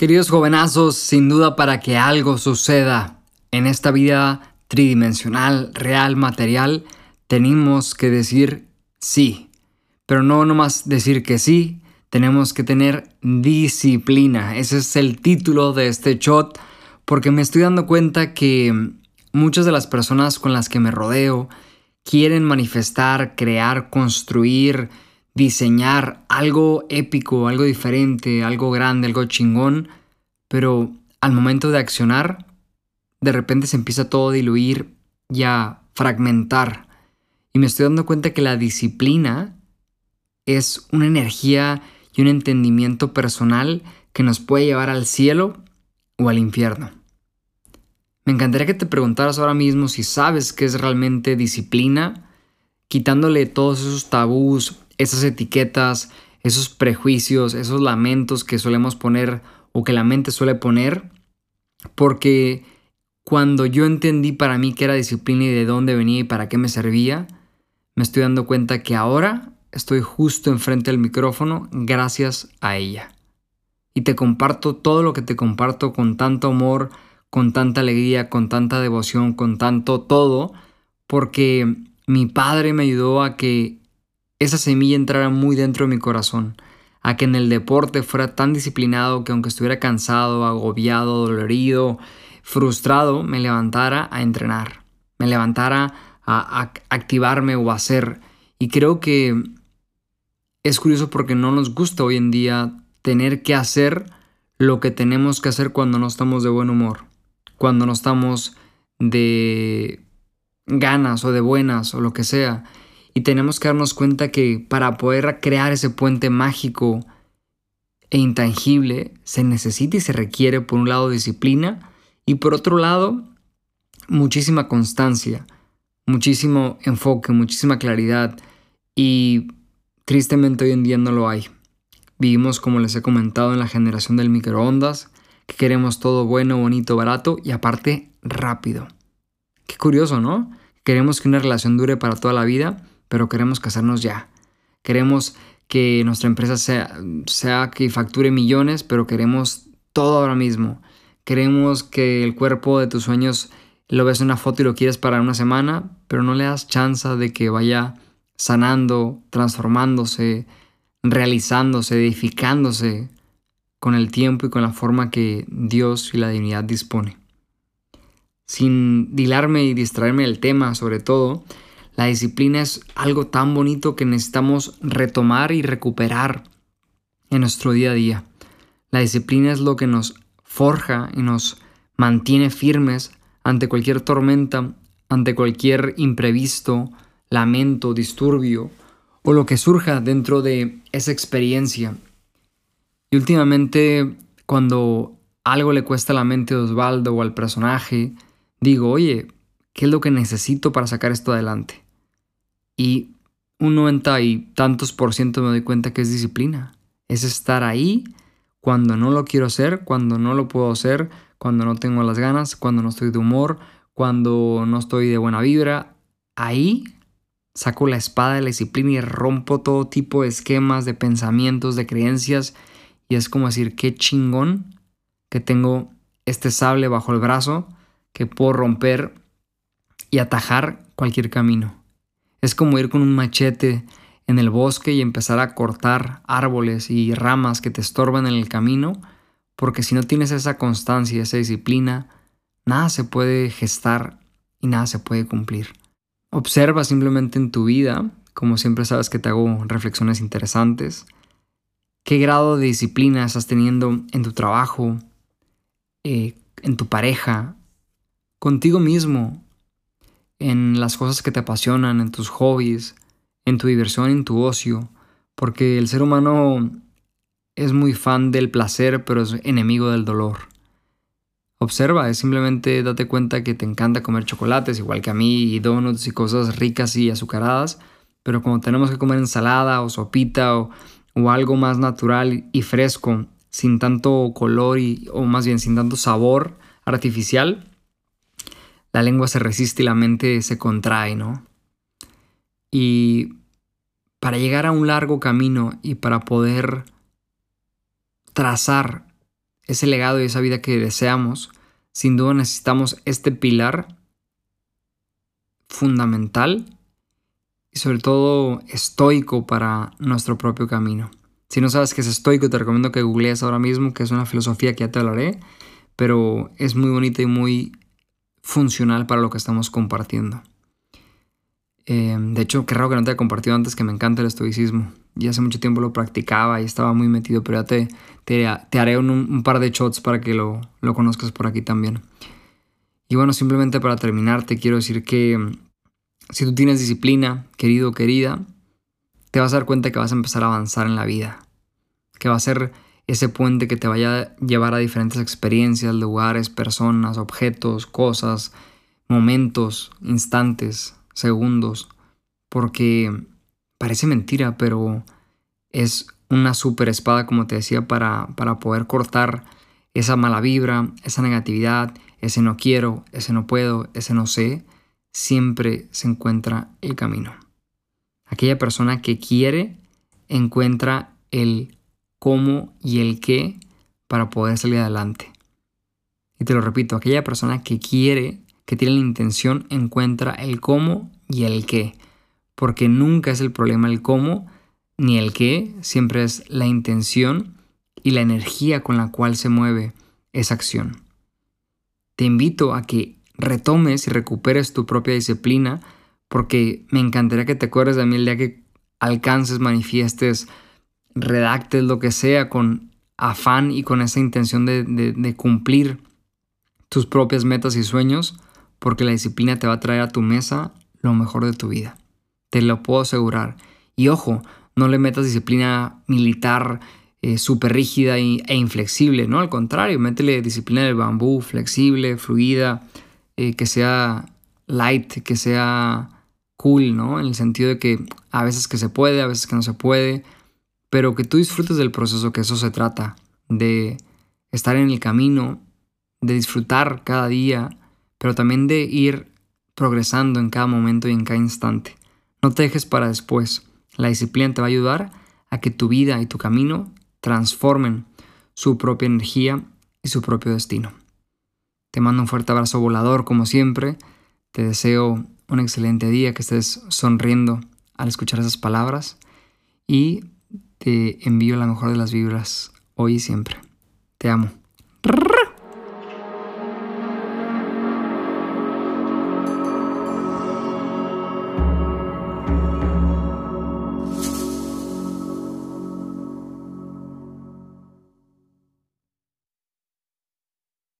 Queridos jovenazos, sin duda para que algo suceda en esta vida tridimensional, real, material, tenemos que decir sí. Pero no nomás decir que sí, tenemos que tener disciplina. Ese es el título de este shot, porque me estoy dando cuenta que muchas de las personas con las que me rodeo quieren manifestar, crear, construir, diseñar algo épico, algo diferente, algo grande, algo chingón, pero al momento de accionar, de repente se empieza todo a diluir y a fragmentar. Y me estoy dando cuenta que la disciplina es una energía y un entendimiento personal que nos puede llevar al cielo o al infierno. Me encantaría que te preguntaras ahora mismo si sabes qué es realmente disciplina, quitándole todos esos tabús, esas etiquetas, esos prejuicios, esos lamentos que solemos poner o que la mente suele poner, porque cuando yo entendí para mí qué era disciplina y de dónde venía y para qué me servía, me estoy dando cuenta que ahora estoy justo enfrente del micrófono gracias a ella. Y te comparto todo lo que te comparto con tanto amor, con tanta alegría, con tanta devoción, con tanto todo, porque mi padre me ayudó a que esa semilla entrara muy dentro de mi corazón, a que en el deporte fuera tan disciplinado que aunque estuviera cansado, agobiado, dolorido, frustrado, me levantara a entrenar, me levantara a, activarme o a hacer. Y creo que es curioso porque no nos gusta hoy en día tener que hacer lo que tenemos que hacer cuando no estamos de buen humor, cuando no estamos de ganas o de buenas o lo que sea. Y tenemos que darnos cuenta que para poder crear ese puente mágico e intangible se necesita y se requiere por un lado disciplina y por otro lado muchísima constancia, muchísimo enfoque, muchísima claridad y tristemente hoy en día no lo hay. Vivimos como les he comentado en la generación del microondas, que queremos todo bueno, bonito, barato y aparte rápido. Qué curioso, ¿no? Queremos que una relación dure para toda la vida pero queremos casarnos ya. Queremos que nuestra empresa sea, sea que facture millones, pero queremos todo ahora mismo. Queremos que el cuerpo de tus sueños lo ves en una foto y lo quieres para una semana, pero no le das chance de que vaya sanando, transformándose, realizándose, edificándose con el tiempo y con la forma que Dios y la divinidad dispone. Sin dilarme y distraerme del tema, sobre todo, la disciplina es algo tan bonito que necesitamos retomar y recuperar en nuestro día a día. La disciplina es lo que nos forja y nos mantiene firmes ante cualquier tormenta, ante cualquier imprevisto, lamento, disturbio o lo que surja dentro de esa experiencia. Y últimamente cuando algo le cuesta a la mente de Osvaldo o al personaje, digo, oye, ¿qué es lo que necesito para sacar esto adelante? Y un 90 y tantos por ciento me doy cuenta que es disciplina. Es estar ahí cuando no lo quiero hacer, cuando no lo puedo hacer, cuando no tengo las ganas, cuando no estoy de humor, cuando no estoy de buena vibra. Ahí saco la espada de la disciplina y rompo todo tipo de esquemas, de pensamientos, de creencias. Y es como decir, qué chingón que tengo este sable bajo el brazo que puedo romper y atajar cualquier camino. Es como ir con un machete en el bosque y empezar a cortar árboles y ramas que te estorban en el camino, porque si no tienes esa constancia, y esa disciplina, nada se puede gestar y nada se puede cumplir. Observa simplemente en tu vida, como siempre sabes que te hago reflexiones interesantes, qué grado de disciplina estás teniendo en tu trabajo, eh, en tu pareja, contigo mismo, en las cosas que te apasionan, en tus hobbies, en tu diversión, en tu ocio, porque el ser humano es muy fan del placer, pero es enemigo del dolor. Observa, es simplemente date cuenta que te encanta comer chocolates, igual que a mí, y donuts y cosas ricas y azucaradas, pero cuando tenemos que comer ensalada o sopita o, o algo más natural y fresco, sin tanto color y, o más bien sin tanto sabor artificial, la lengua se resiste y la mente se contrae, ¿no? Y para llegar a un largo camino y para poder trazar ese legado y esa vida que deseamos, sin duda necesitamos este pilar fundamental y sobre todo estoico para nuestro propio camino. Si no sabes qué es estoico, te recomiendo que googlees ahora mismo, que es una filosofía que ya te hablaré, pero es muy bonita y muy funcional para lo que estamos compartiendo. Eh, de hecho, qué raro que no te haya compartido antes que me encanta el estoicismo. Ya hace mucho tiempo lo practicaba y estaba muy metido, pero ya te, te, haré un, par de shots para que lo, lo conozcas por aquí también. Y bueno, simplemente para terminar, te quiero decir que mm, si tú tienes disciplina, querido o querida, te vas a dar cuenta que vas a empezar a avanzar en la vida. Que va a ser ese puente que te vaya a llevar a diferentes experiencias, lugares, personas, objetos, cosas, momentos, instantes, segundos. Porque parece mentira, pero es una super espada, como te decía, para, para poder cortar esa mala vibra, esa negatividad, ese no quiero, ese no puedo, ese no sé. Siempre se encuentra el camino. Aquella persona que quiere encuentra el cómo y el qué para poder salir adelante. Y te lo repito, aquella persona que quiere, que tiene la intención, encuentra el cómo y el qué. Porque nunca es el problema el cómo ni el qué, siempre es la intención y la energía con la cual se mueve esa acción. Te invito a que retomes y recuperes tu propia disciplina porque me encantaría que te acuerdes de mí el día que alcances, manifiestes, redactes lo que sea con afán y con esa intención de, de cumplir tus propias metas y sueños, porque la disciplina te va a traer a tu mesa lo mejor de tu vida. Te lo puedo asegurar. Y ojo, no le metas disciplina militar eh, súper rígida e inflexible, ¿no? Al contrario, métele disciplina del bambú, flexible, fluida, eh, que sea light, que sea cool, ¿no? En el sentido de que a veces que se puede, a veces que no se puede, pero que tú disfrutes del proceso, que eso se trata, de estar en el camino, de disfrutar cada día, pero también de ir progresando en cada momento y en cada instante. No te dejes para después. La disciplina te va a ayudar a que tu vida y tu camino transformen su propia energía y su propio destino. Te mando un fuerte abrazo volador como siempre. Te deseo un excelente día, que estés sonriendo al escuchar esas palabras y te envío la mejor de las vibras hoy y siempre. Te amo.